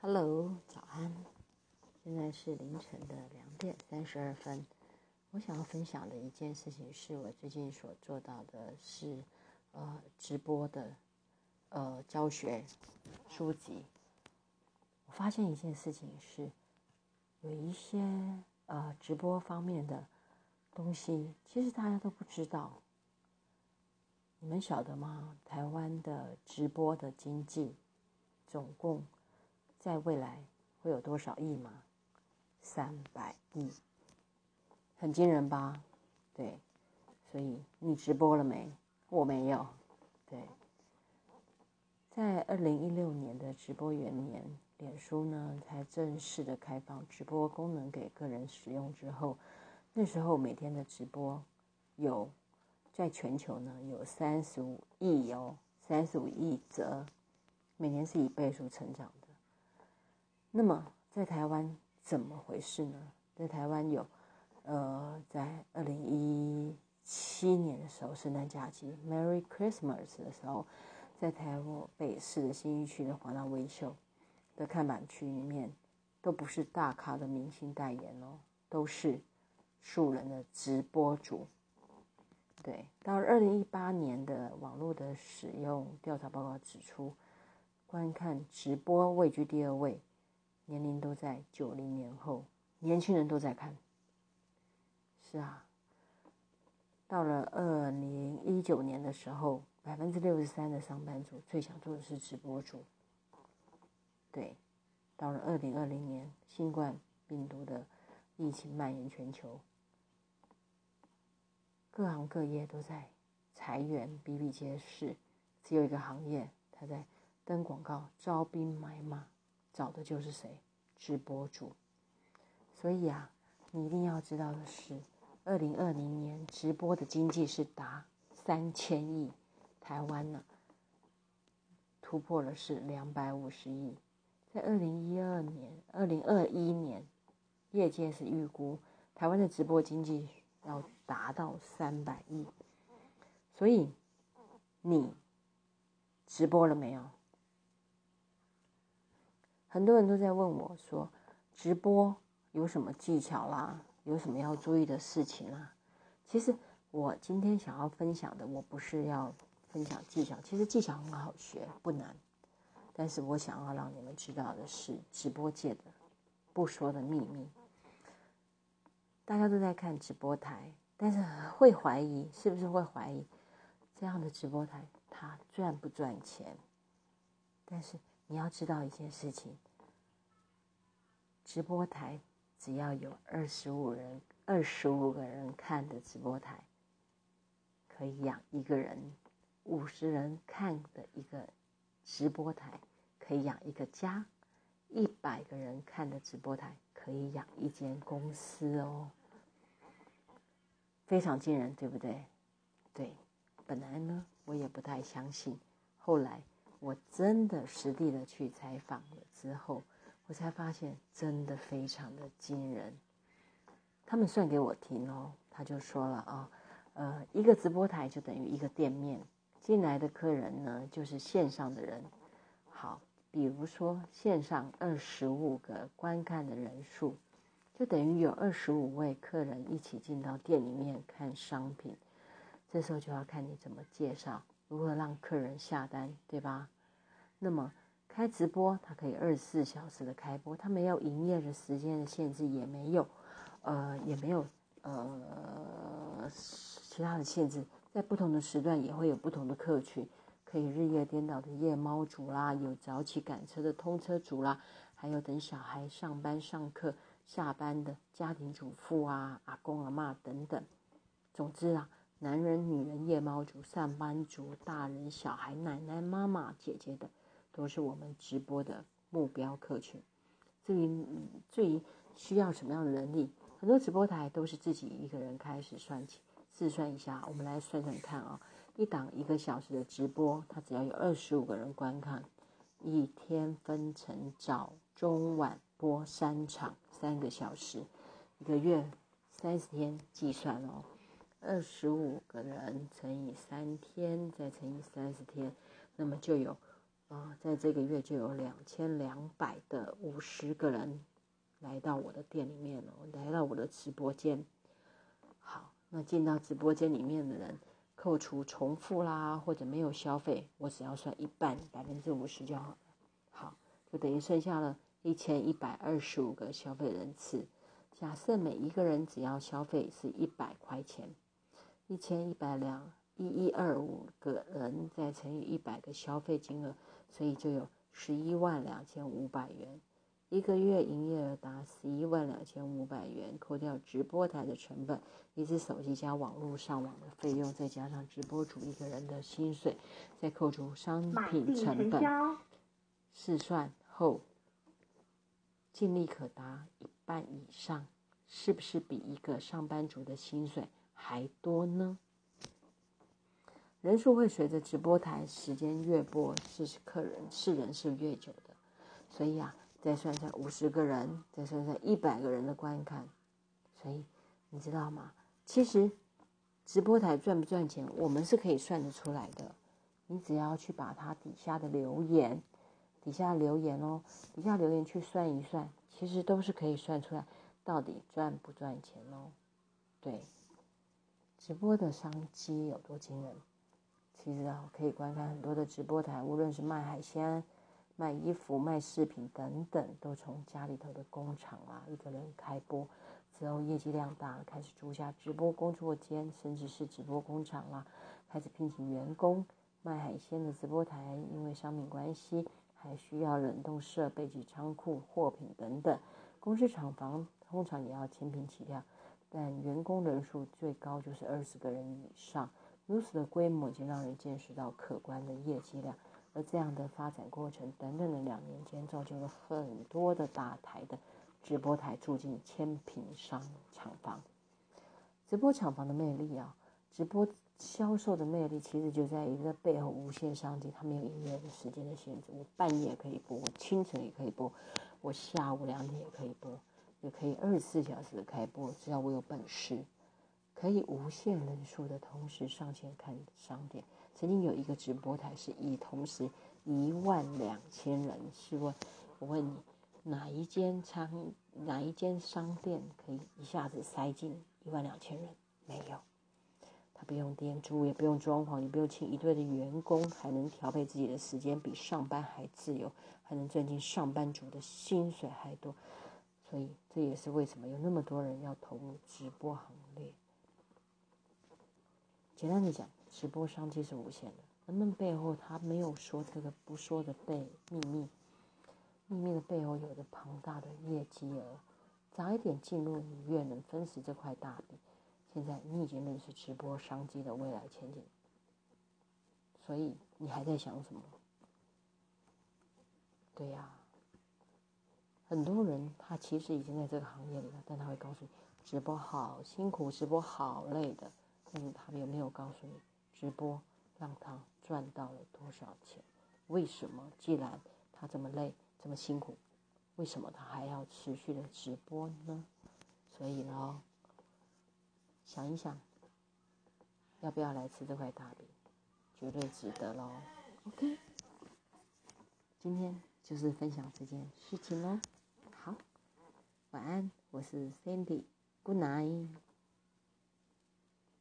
Hello，早安！现在是凌晨的两点三十二分。我想要分享的一件事情，是我最近所做到的，是呃直播的呃教学书籍。我发现一件事情是，有一些呃直播方面的东西，其实大家都不知道。你们晓得吗？台湾的直播的经济总共。在未来会有多少亿吗？三百亿，很惊人吧？对，所以你直播了没？我没有。对，在二零一六年的直播元年，脸书呢才正式的开放直播功能给个人使用之后，那时候每天的直播有在全球呢有三十五亿哦，三十五亿则，每年是以倍数成长。那么在台湾怎么回事呢？在台湾有，呃，在二零一七年的时候，圣诞假期 （Merry Christmas） 的时候，在台北市的新一区的华纳微秀的看板区里面，都不是大咖的明星代言哦，都是素人的直播主。对，到二零一八年的网络的使用调查报告指出，观看直播位居第二位。年龄都在九零年后，年轻人都在看。是啊，到了二零一九年的时候，百分之六十三的上班族最想做的是直播主。对，到了二零二零年，新冠病毒的疫情蔓延全球，各行各业都在裁员比比皆是，只有一个行业，他在登广告招兵买马。找的就是谁？直播主。所以啊，你一定要知道的是，二零二零年直播的经济是达三千亿，台湾呢突破了是两百五十亿。在二零一二年、二零二一年，业界是预估台湾的直播经济要达到三百亿。所以，你直播了没有？很多人都在问我说：“直播有什么技巧啦？有什么要注意的事情啦？”其实我今天想要分享的，我不是要分享技巧，其实技巧很好学，不难。但是我想要让你们知道的是，直播界的不说的秘密。大家都在看直播台，但是会怀疑，是不是会怀疑这样的直播台它赚不赚钱？但是。你要知道一件事情，直播台只要有二十五人、二十五个人看的直播台，可以养一个人；五十人看的一个直播台，可以养一个家；一百个人看的直播台，可以养一间公司哦，非常惊人，对不对？对，本来呢，我也不太相信，后来。我真的实地的去采访了之后，我才发现真的非常的惊人。他们算给我听哦，他就说了啊，呃，一个直播台就等于一个店面，进来的客人呢就是线上的人。好，比如说线上二十五个观看的人数，就等于有二十五位客人一起进到店里面看商品。这时候就要看你怎么介绍。如何让客人下单，对吧？那么开直播，它可以二十四小时的开播，它没有营业的时间的限制，也没有，呃，也没有呃其他的限制。在不同的时段也会有不同的客群，可以日夜颠倒的夜猫族啦，有早起赶车的通车族啦，还有等小孩上班、上课、下班的家庭主妇啊、阿公阿妈等等。总之啊。男人、女人、夜猫族、上班族、大人、小孩、奶奶、妈妈、姐姐的，都是我们直播的目标客群。至于至于需要什么样的能力，很多直播台都是自己一个人开始算起，试算一下，我们来算算看啊，一档一个小时的直播，它只要有二十五个人观看，一天分成早、中、晚播三场，三个小时，一个月三十天计算哦。二十五个人乘以三天，再乘以三十天，那么就有啊，在这个月就有两千两百的五十个人来到我的店里面了，来到我的直播间。好，那进到直播间里面的人，扣除重复啦或者没有消费，我只要算一半，百分之五十就好了。好，就等于剩下了一千一百二十五个消费人次。假设每一个人只要消费是一百块钱，一千一百两。一一二五个人再乘以一百个消费金额，所以就有十一万两千五百元。一个月营业额达十一万两千五百元，扣掉直播台的成本，一只手机加网络上网的费用，再加上直播主一个人的薪水，再扣除商品成本，试算后净利可达一半以上，是不是比一个上班族的薪水还多呢？人数会随着直播台时间越播，是客人是人是越久的，所以啊，再算算五十个人，再算算一百个人的观看，所以你知道吗？其实直播台赚不赚钱，我们是可以算得出来的。你只要去把它底下的留言，底下留言哦，底下留言去算一算，其实都是可以算出来到底赚不赚钱哦。对，直播的商机有多惊人？其实啊，可以观看很多的直播台，无论是卖海鲜、卖衣服、卖饰品等等，都从家里头的工厂啊，一个人开播之后，业绩量大，开始租下直播工作间，甚至是直播工厂啦，开始聘请员工。卖海鲜的直播台，因为商品关系，还需要冷冻设备及仓库货品等等，公司厂房通常也要千平起跳，但员工人数最高就是二十个人以上。如此的规模已经让人见识到可观的业绩量，而这样的发展过程，短短的两年间，造就了很多的大台的直播台住进千平商厂房。直播厂房的魅力啊，直播销售的魅力，其实就在于在背后无限商机。它没有营业的时间的限制，我半夜可以播，我清晨也可以播，我下午两点也可以播，也可以二十四小时的开播，只要我有本事。可以无限人数的同时上线看商店。曾经有一个直播台是以同时一万两千人。试问，我问你，哪一间仓哪一间商店可以一下子塞进一万两千人？没有。他不用店租，也不用装潢，也不用请一队的员工，还能调配自己的时间，比上班还自由，还能赚进上班族的薪水还多。所以这也是为什么有那么多人要投入直播行列。简单的讲，直播商机是无限的。人们背后他没有说这个不说的背秘密，秘密的背后有着庞大的业绩额。早一点进入，你越能分食这块大饼。现在你已经认识直播商机的未来前景，所以你还在想什么？对呀，很多人他其实已经在这个行业里了，但他会告诉你，直播好辛苦，直播好累的。但是他有没有告诉你，直播让他赚到了多少钱？为什么？既然他这么累，这么辛苦，为什么他还要持续的直播呢？所以呢，想一想，要不要来吃这块大饼？绝对值得喽。OK，今天就是分享这件事情喽。晚安，我是 Cindy，Good night。